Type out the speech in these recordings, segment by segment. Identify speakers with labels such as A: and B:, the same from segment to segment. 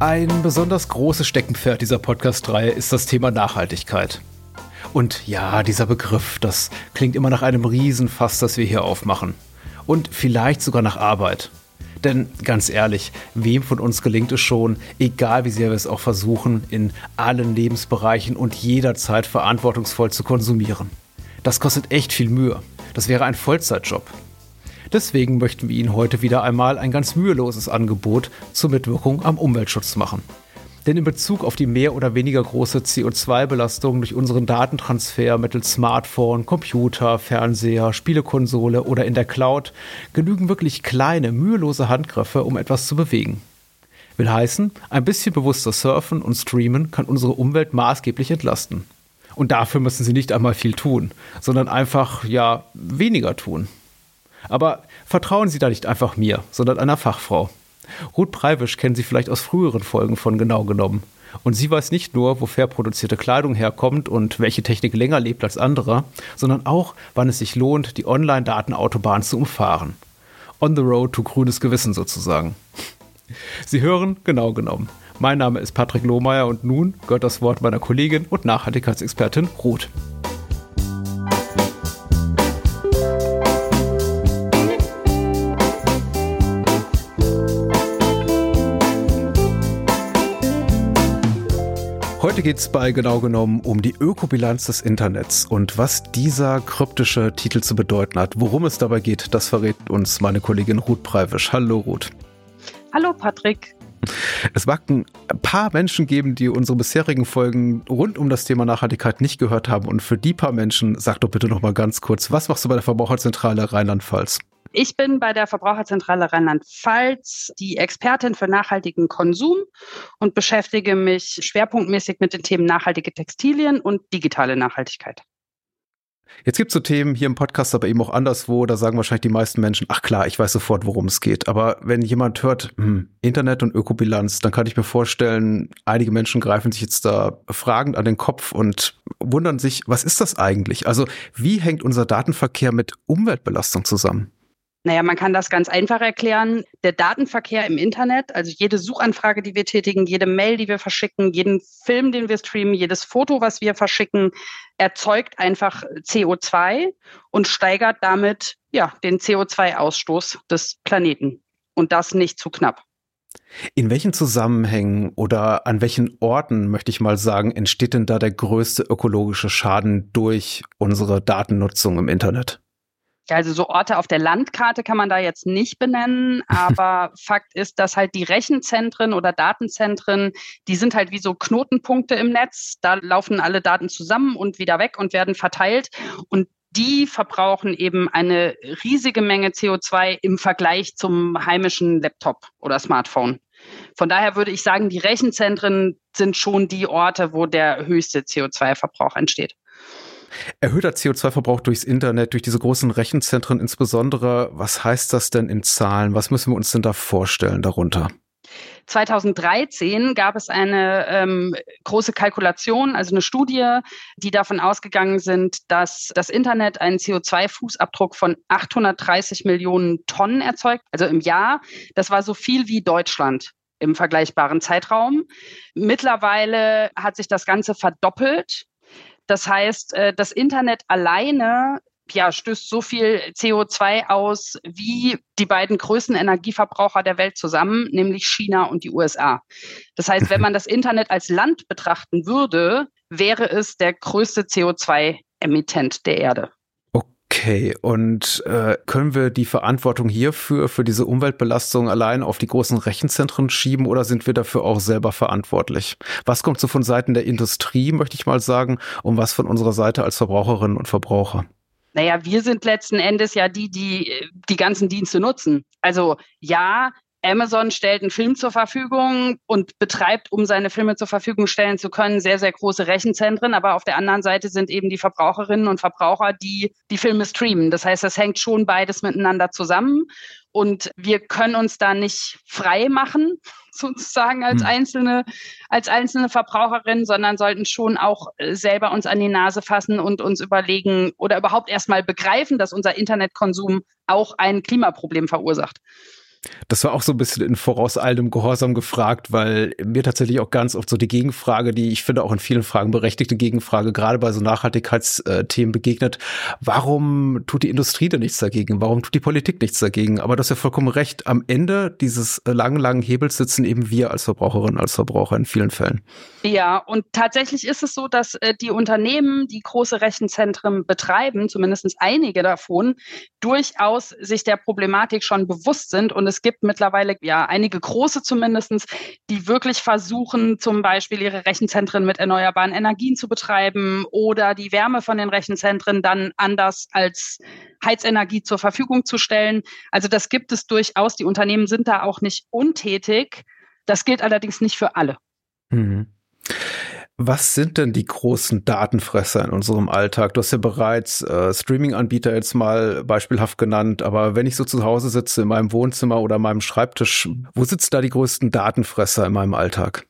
A: Ein besonders großes Steckenpferd dieser Podcast-Reihe ist das Thema Nachhaltigkeit. Und ja, dieser Begriff, das klingt immer nach einem Riesenfass, das wir hier aufmachen. Und vielleicht sogar nach Arbeit. Denn ganz ehrlich, wem von uns gelingt es schon, egal wie sehr wir es auch versuchen, in allen Lebensbereichen und jederzeit verantwortungsvoll zu konsumieren? Das kostet echt viel Mühe. Das wäre ein Vollzeitjob. Deswegen möchten wir Ihnen heute wieder einmal ein ganz müheloses Angebot zur Mitwirkung am Umweltschutz machen. Denn in Bezug auf die mehr oder weniger große CO2-Belastung durch unseren Datentransfer mittels Smartphone, Computer, Fernseher, Spielekonsole oder in der Cloud genügen wirklich kleine, mühelose Handgriffe, um etwas zu bewegen. Will heißen, ein bisschen bewusster surfen und streamen kann unsere Umwelt maßgeblich entlasten. Und dafür müssen Sie nicht einmal viel tun, sondern einfach, ja, weniger tun. Aber vertrauen Sie da nicht einfach mir, sondern einer Fachfrau. Ruth Preibisch kennen Sie vielleicht aus früheren Folgen von Genau genommen. Und sie weiß nicht nur, wo fair produzierte Kleidung herkommt und welche Technik länger lebt als andere, sondern auch, wann es sich lohnt, die Online-Datenautobahn zu umfahren. On the road to grünes Gewissen sozusagen. Sie hören genau genommen. Mein Name ist Patrick Lohmeier und nun gehört das Wort meiner Kollegin und Nachhaltigkeitsexpertin Ruth. Heute geht es bei genau genommen um die Ökobilanz des Internets und was dieser kryptische Titel zu bedeuten hat. Worum es dabei geht, das verrät uns meine Kollegin Ruth Preivisch. Hallo Ruth.
B: Hallo Patrick.
A: Es mag ein paar Menschen geben, die unsere bisherigen Folgen rund um das Thema Nachhaltigkeit nicht gehört haben. Und für die paar Menschen, sag doch bitte noch mal ganz kurz, was machst du bei der Verbraucherzentrale Rheinland-Pfalz?
B: Ich bin bei der Verbraucherzentrale Rheinland-Pfalz die Expertin für nachhaltigen Konsum und beschäftige mich schwerpunktmäßig mit den Themen nachhaltige Textilien und digitale Nachhaltigkeit.
A: Jetzt gibt es so Themen hier im Podcast, aber eben auch anderswo, da sagen wahrscheinlich die meisten Menschen, ach klar, ich weiß sofort, worum es geht. Aber wenn jemand hört, hm, Internet und Ökobilanz, dann kann ich mir vorstellen, einige Menschen greifen sich jetzt da fragend an den Kopf und wundern sich, was ist das eigentlich? Also wie hängt unser Datenverkehr mit Umweltbelastung zusammen?
B: Naja, man kann das ganz einfach erklären. Der Datenverkehr im Internet, also jede Suchanfrage, die wir tätigen, jede Mail, die wir verschicken, jeden Film, den wir streamen, jedes Foto, was wir verschicken, erzeugt einfach CO2 und steigert damit ja, den CO2-Ausstoß des Planeten. Und das nicht zu knapp.
A: In welchen Zusammenhängen oder an welchen Orten, möchte ich mal sagen, entsteht denn da der größte ökologische Schaden durch unsere Datennutzung im Internet?
B: Also so Orte auf der Landkarte kann man da jetzt nicht benennen, aber Fakt ist, dass halt die Rechenzentren oder Datenzentren, die sind halt wie so Knotenpunkte im Netz. Da laufen alle Daten zusammen und wieder weg und werden verteilt. Und die verbrauchen eben eine riesige Menge CO2 im Vergleich zum heimischen Laptop oder Smartphone. Von daher würde ich sagen, die Rechenzentren sind schon die Orte, wo der höchste CO2-Verbrauch entsteht.
A: Erhöhter CO2-Verbrauch durchs Internet, durch diese großen Rechenzentren insbesondere. Was heißt das denn in Zahlen? Was müssen wir uns denn da vorstellen darunter?
B: 2013 gab es eine ähm, große Kalkulation, also eine Studie, die davon ausgegangen sind, dass das Internet einen CO2-Fußabdruck von 830 Millionen Tonnen erzeugt, also im Jahr. Das war so viel wie Deutschland im vergleichbaren Zeitraum. Mittlerweile hat sich das Ganze verdoppelt. Das heißt, äh, das Internet alleine ja, stößt so viel CO2 aus wie die beiden größten Energieverbraucher der Welt zusammen, nämlich China und die USA. Das heißt, wenn man das Internet als Land betrachten würde, wäre es der größte CO2-Emittent der Erde.
A: Okay, und äh, können wir die Verantwortung hierfür, für diese Umweltbelastung allein auf die großen Rechenzentren schieben oder sind wir dafür auch selber verantwortlich? Was kommt so von Seiten der Industrie, möchte ich mal sagen, und was von unserer Seite als Verbraucherinnen und Verbraucher?
B: Naja, wir sind letzten Endes ja die, die die ganzen Dienste nutzen. Also ja, Amazon stellt einen Film zur Verfügung und betreibt, um seine Filme zur Verfügung stellen zu können, sehr, sehr große Rechenzentren. Aber auf der anderen Seite sind eben die Verbraucherinnen und Verbraucher, die die Filme streamen. Das heißt, das hängt schon beides miteinander zusammen. Und wir können uns da nicht frei machen, sozusagen als hm. einzelne, als einzelne Verbraucherin, sondern sollten schon auch äh, selber uns an die Nase fassen und uns überlegen oder überhaupt erstmal begreifen, dass unser Internetkonsum auch ein Klimaproblem verursacht.
A: Das war auch so ein bisschen in vorauseilendem Gehorsam gefragt, weil mir tatsächlich auch ganz oft so die Gegenfrage, die ich finde auch in vielen Fragen berechtigte Gegenfrage, gerade bei so Nachhaltigkeitsthemen begegnet. Warum tut die Industrie denn nichts dagegen? Warum tut die Politik nichts dagegen? Aber das ist ja vollkommen recht. Am Ende dieses langen, langen Hebels sitzen eben wir als Verbraucherinnen, als Verbraucher in vielen Fällen.
B: Ja, und tatsächlich ist es so, dass äh, die Unternehmen, die große Rechenzentren betreiben, zumindest einige davon, durchaus sich der Problematik schon bewusst sind und es gibt mittlerweile ja einige große zumindestens, die wirklich versuchen, zum Beispiel ihre Rechenzentren mit erneuerbaren Energien zu betreiben oder die Wärme von den Rechenzentren dann anders als Heizenergie zur Verfügung zu stellen. Also das gibt es durchaus. Die Unternehmen sind da auch nicht untätig. Das gilt allerdings nicht für alle. Mhm.
A: Was sind denn die großen Datenfresser in unserem Alltag? Du hast ja bereits äh, Streaming-Anbieter jetzt mal beispielhaft genannt, aber wenn ich so zu Hause sitze, in meinem Wohnzimmer oder meinem Schreibtisch, wo sitzen da die größten Datenfresser in meinem Alltag?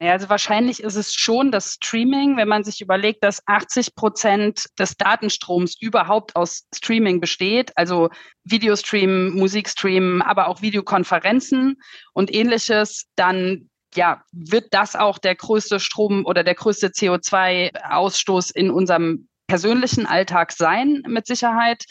B: Ja, also wahrscheinlich ist es schon das Streaming, wenn man sich überlegt, dass 80 Prozent des Datenstroms überhaupt aus Streaming besteht, also Videostream, Musikstream, aber auch Videokonferenzen und ähnliches, dann ja, wird das auch der größte Strom oder der größte CO2-Ausstoß in unserem persönlichen Alltag sein, mit Sicherheit.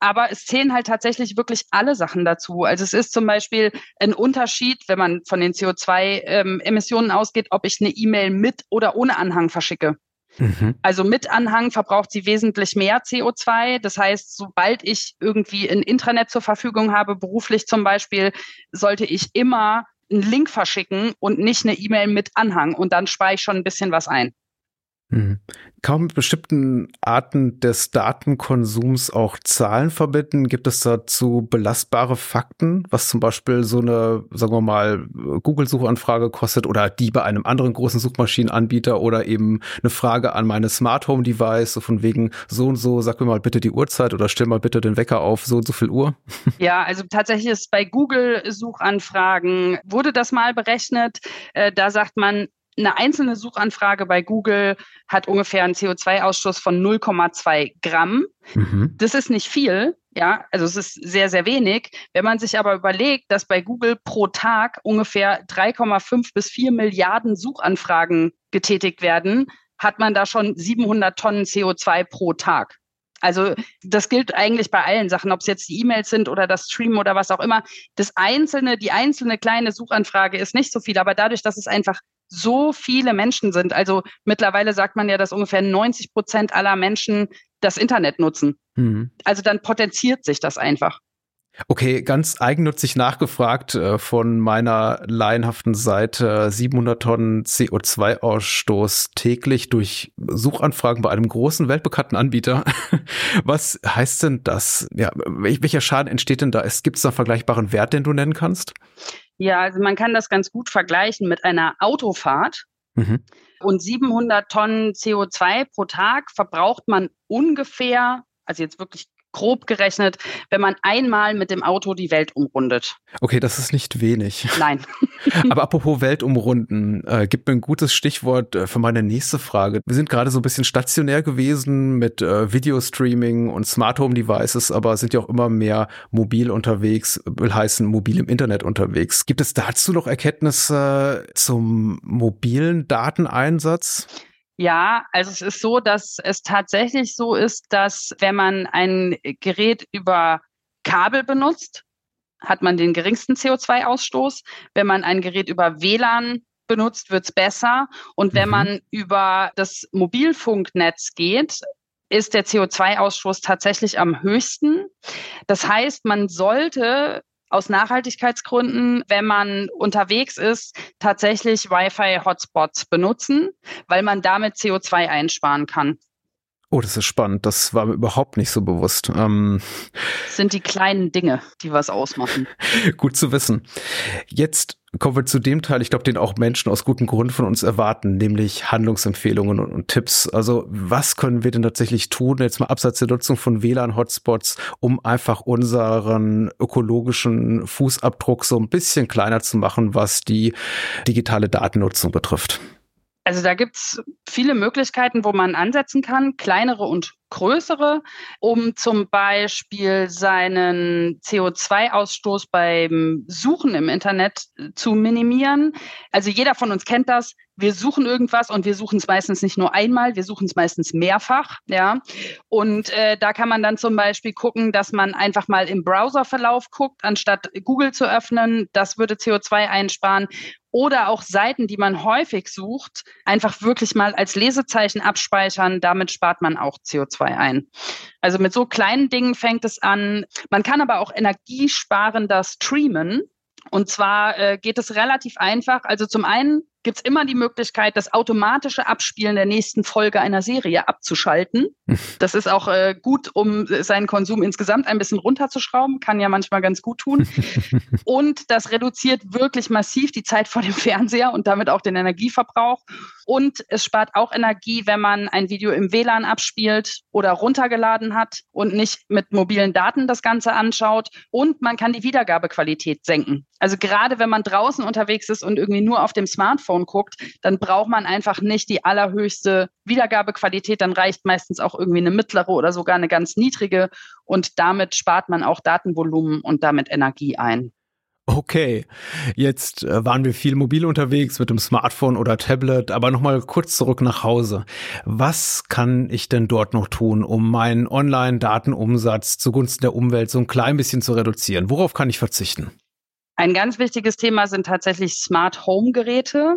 B: Aber es zählen halt tatsächlich wirklich alle Sachen dazu. Also es ist zum Beispiel ein Unterschied, wenn man von den CO2-Emissionen ähm, ausgeht, ob ich eine E-Mail mit oder ohne Anhang verschicke. Mhm. Also mit Anhang verbraucht sie wesentlich mehr CO2. Das heißt, sobald ich irgendwie ein Intranet zur Verfügung habe, beruflich zum Beispiel, sollte ich immer einen Link verschicken und nicht eine E-Mail mit Anhang und dann spare ich schon ein bisschen was ein.
A: Mhm. Kaum mit bestimmten Arten des Datenkonsums auch Zahlen verbinden. Gibt es dazu belastbare Fakten, was zum Beispiel so eine, sagen wir mal, Google-Suchanfrage kostet oder die bei einem anderen großen Suchmaschinenanbieter oder eben eine Frage an meine Smart Home Device, so von wegen so und so, sag mir mal bitte die Uhrzeit oder stell mal bitte den Wecker auf so und so viel Uhr?
B: Ja, also tatsächlich ist bei Google-Suchanfragen wurde das mal berechnet. Äh, da sagt man, eine einzelne Suchanfrage bei Google hat ungefähr einen CO2-Ausstoß von 0,2 Gramm. Mhm. Das ist nicht viel, ja, also es ist sehr, sehr wenig. Wenn man sich aber überlegt, dass bei Google pro Tag ungefähr 3,5 bis 4 Milliarden Suchanfragen getätigt werden, hat man da schon 700 Tonnen CO2 pro Tag. Also das gilt eigentlich bei allen Sachen, ob es jetzt die E-Mails sind oder das Stream oder was auch immer. Das einzelne, die einzelne kleine Suchanfrage ist nicht so viel, aber dadurch, dass es einfach so viele Menschen sind. Also mittlerweile sagt man ja, dass ungefähr 90 Prozent aller Menschen das Internet nutzen. Mhm. Also dann potenziert sich das einfach.
A: Okay, ganz eigennützig nachgefragt äh, von meiner laienhaften Seite 700 Tonnen CO2-Ausstoß täglich durch Suchanfragen bei einem großen weltbekannten Anbieter. Was heißt denn das? Ja, welcher Schaden entsteht denn da? Gibt es da einen vergleichbaren Wert, den du nennen kannst?
B: Ja, also man kann das ganz gut vergleichen mit einer Autofahrt. Mhm. Und 700 Tonnen CO2 pro Tag verbraucht man ungefähr, also jetzt wirklich grob gerechnet, wenn man einmal mit dem Auto die Welt umrundet.
A: Okay, das ist nicht wenig.
B: Nein.
A: Aber apropos Welt umrunden, äh, gibt mir ein gutes Stichwort äh, für meine nächste Frage. Wir sind gerade so ein bisschen stationär gewesen mit äh, Videostreaming und Smart Home Devices, aber sind ja auch immer mehr mobil unterwegs, will heißen mobil im Internet unterwegs. Gibt es dazu noch Erkenntnisse zum mobilen Dateneinsatz?
B: Ja, also es ist so, dass es tatsächlich so ist, dass wenn man ein Gerät über Kabel benutzt, hat man den geringsten CO2-Ausstoß. Wenn man ein Gerät über WLAN benutzt, wird's besser. Und wenn mhm. man über das Mobilfunknetz geht, ist der CO2-Ausstoß tatsächlich am höchsten. Das heißt, man sollte aus Nachhaltigkeitsgründen, wenn man unterwegs ist, tatsächlich Wi-Fi-Hotspots benutzen, weil man damit CO2 einsparen kann.
A: Oh, das ist spannend. Das war mir überhaupt nicht so bewusst. Ähm
B: das sind die kleinen Dinge, die was ausmachen.
A: Gut zu wissen. Jetzt kommen wir zu dem Teil, ich glaube, den auch Menschen aus gutem Grund von uns erwarten, nämlich Handlungsempfehlungen und, und, Tipps. Also was können wir denn tatsächlich tun, jetzt mal abseits der Nutzung von WLAN-Hotspots, um einfach unseren ökologischen Fußabdruck so ein bisschen kleiner zu machen, was die digitale Datennutzung betrifft?
B: Also da gibt's viele Möglichkeiten, wo man ansetzen kann, kleinere und größere, um zum Beispiel seinen CO2-Ausstoß beim Suchen im Internet zu minimieren. Also jeder von uns kennt das. Wir suchen irgendwas und wir suchen es meistens nicht nur einmal, wir suchen es meistens mehrfach, ja. Und äh, da kann man dann zum Beispiel gucken, dass man einfach mal im Browserverlauf guckt, anstatt Google zu öffnen. Das würde CO2 einsparen oder auch Seiten, die man häufig sucht, einfach wirklich mal als Lesezeichen abspeichern. Damit spart man auch CO2 ein. Also mit so kleinen Dingen fängt es an. Man kann aber auch energiesparender streamen. Und zwar äh, geht es relativ einfach. Also zum einen gibt es immer die Möglichkeit, das automatische Abspielen der nächsten Folge einer Serie abzuschalten. Das ist auch äh, gut, um seinen Konsum insgesamt ein bisschen runterzuschrauben, kann ja manchmal ganz gut tun. Und das reduziert wirklich massiv die Zeit vor dem Fernseher und damit auch den Energieverbrauch. Und es spart auch Energie, wenn man ein Video im WLAN abspielt oder runtergeladen hat und nicht mit mobilen Daten das Ganze anschaut. Und man kann die Wiedergabequalität senken. Also gerade wenn man draußen unterwegs ist und irgendwie nur auf dem Smartphone guckt, dann braucht man einfach nicht die allerhöchste Wiedergabequalität. Dann reicht meistens auch irgendwie eine mittlere oder sogar eine ganz niedrige. Und damit spart man auch Datenvolumen und damit Energie ein.
A: Okay, jetzt äh, waren wir viel mobil unterwegs mit dem Smartphone oder Tablet, aber nochmal kurz zurück nach Hause. Was kann ich denn dort noch tun, um meinen Online-Datenumsatz zugunsten der Umwelt so ein klein bisschen zu reduzieren? Worauf kann ich verzichten?
B: Ein ganz wichtiges Thema sind tatsächlich Smart Home Geräte.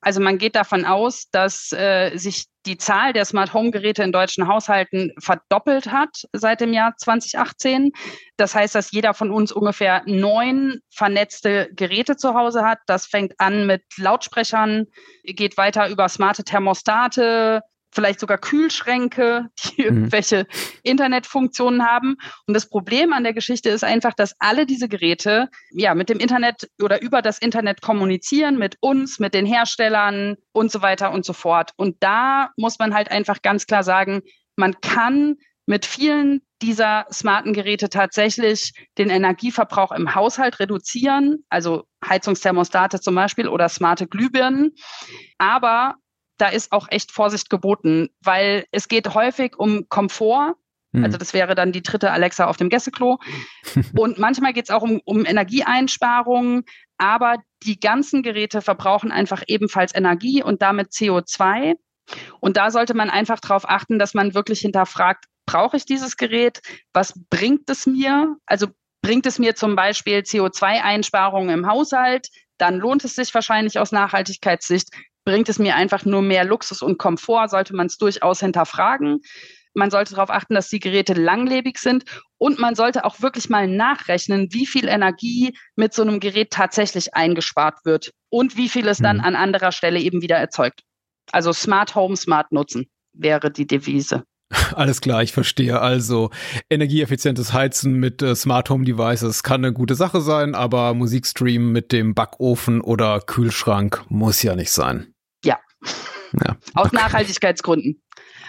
B: Also man geht davon aus, dass äh, sich die Zahl der Smart Home Geräte in deutschen Haushalten verdoppelt hat seit dem Jahr 2018. Das heißt, dass jeder von uns ungefähr neun vernetzte Geräte zu Hause hat. Das fängt an mit Lautsprechern, geht weiter über smarte Thermostate, vielleicht sogar Kühlschränke, die mhm. irgendwelche Internetfunktionen haben. Und das Problem an der Geschichte ist einfach, dass alle diese Geräte ja mit dem Internet oder über das Internet kommunizieren, mit uns, mit den Herstellern und so weiter und so fort. Und da muss man halt einfach ganz klar sagen, man kann mit vielen dieser smarten Geräte tatsächlich den Energieverbrauch im Haushalt reduzieren, also Heizungsthermostate zum Beispiel oder smarte Glühbirnen. Aber da ist auch echt Vorsicht geboten, weil es geht häufig um Komfort. Hm. Also das wäre dann die dritte Alexa auf dem Gästeklo. Und manchmal geht es auch um, um Energieeinsparungen, aber die ganzen Geräte verbrauchen einfach ebenfalls Energie und damit CO2. Und da sollte man einfach darauf achten, dass man wirklich hinterfragt, brauche ich dieses Gerät? Was bringt es mir? Also bringt es mir zum Beispiel CO2-Einsparungen im Haushalt? Dann lohnt es sich wahrscheinlich aus Nachhaltigkeitssicht bringt es mir einfach nur mehr Luxus und Komfort, sollte man es durchaus hinterfragen. Man sollte darauf achten, dass die Geräte langlebig sind und man sollte auch wirklich mal nachrechnen, wie viel Energie mit so einem Gerät tatsächlich eingespart wird und wie viel es dann mhm. an anderer Stelle eben wieder erzeugt. Also Smart Home, Smart Nutzen wäre die Devise.
A: Alles klar, ich verstehe. Also energieeffizientes Heizen mit äh, Smart Home Devices kann eine gute Sache sein, aber Musikstream mit dem Backofen oder Kühlschrank muss ja nicht sein.
B: Ja, Aus okay. Nachhaltigkeitsgründen.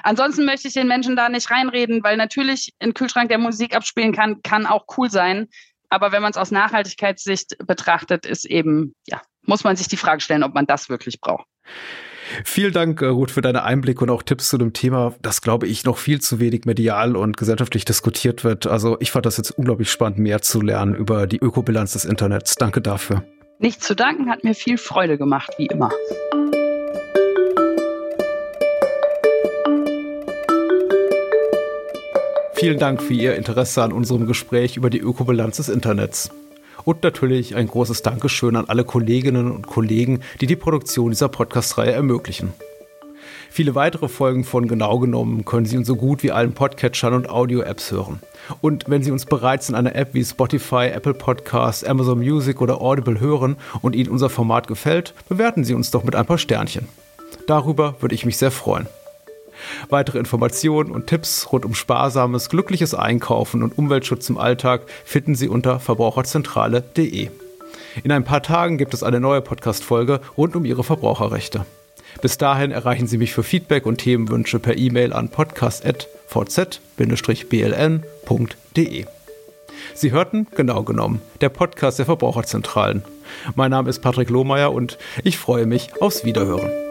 B: Ansonsten möchte ich den Menschen da nicht reinreden, weil natürlich ein Kühlschrank, der Musik abspielen kann, kann auch cool sein. Aber wenn man es aus Nachhaltigkeitssicht betrachtet, ist eben, ja, muss man sich die Frage stellen, ob man das wirklich braucht.
A: Vielen Dank, äh, Ruth, für deine Einblicke und auch Tipps zu dem Thema, das glaube ich noch viel zu wenig medial und gesellschaftlich diskutiert wird. Also ich fand das jetzt unglaublich spannend, mehr zu lernen über die Ökobilanz des Internets. Danke dafür.
B: Nicht zu danken, hat mir viel Freude gemacht, wie immer.
A: Vielen Dank für Ihr Interesse an unserem Gespräch über die Ökobilanz des Internets. Und natürlich ein großes Dankeschön an alle Kolleginnen und Kollegen, die die Produktion dieser Podcast-Reihe ermöglichen. Viele weitere Folgen von Genau genommen können Sie in so gut wie allen Podcatchern und Audio-Apps hören. Und wenn Sie uns bereits in einer App wie Spotify, Apple Podcasts, Amazon Music oder Audible hören und Ihnen unser Format gefällt, bewerten Sie uns doch mit ein paar Sternchen. Darüber würde ich mich sehr freuen. Weitere Informationen und Tipps rund um sparsames, glückliches Einkaufen und Umweltschutz im Alltag finden Sie unter verbraucherzentrale.de. In ein paar Tagen gibt es eine neue Podcast-Folge rund um Ihre Verbraucherrechte. Bis dahin erreichen Sie mich für Feedback und Themenwünsche per E-Mail an podcast.vz-bln.de. Sie hörten, genau genommen, der Podcast der Verbraucherzentralen. Mein Name ist Patrick Lohmeier und ich freue mich aufs Wiederhören.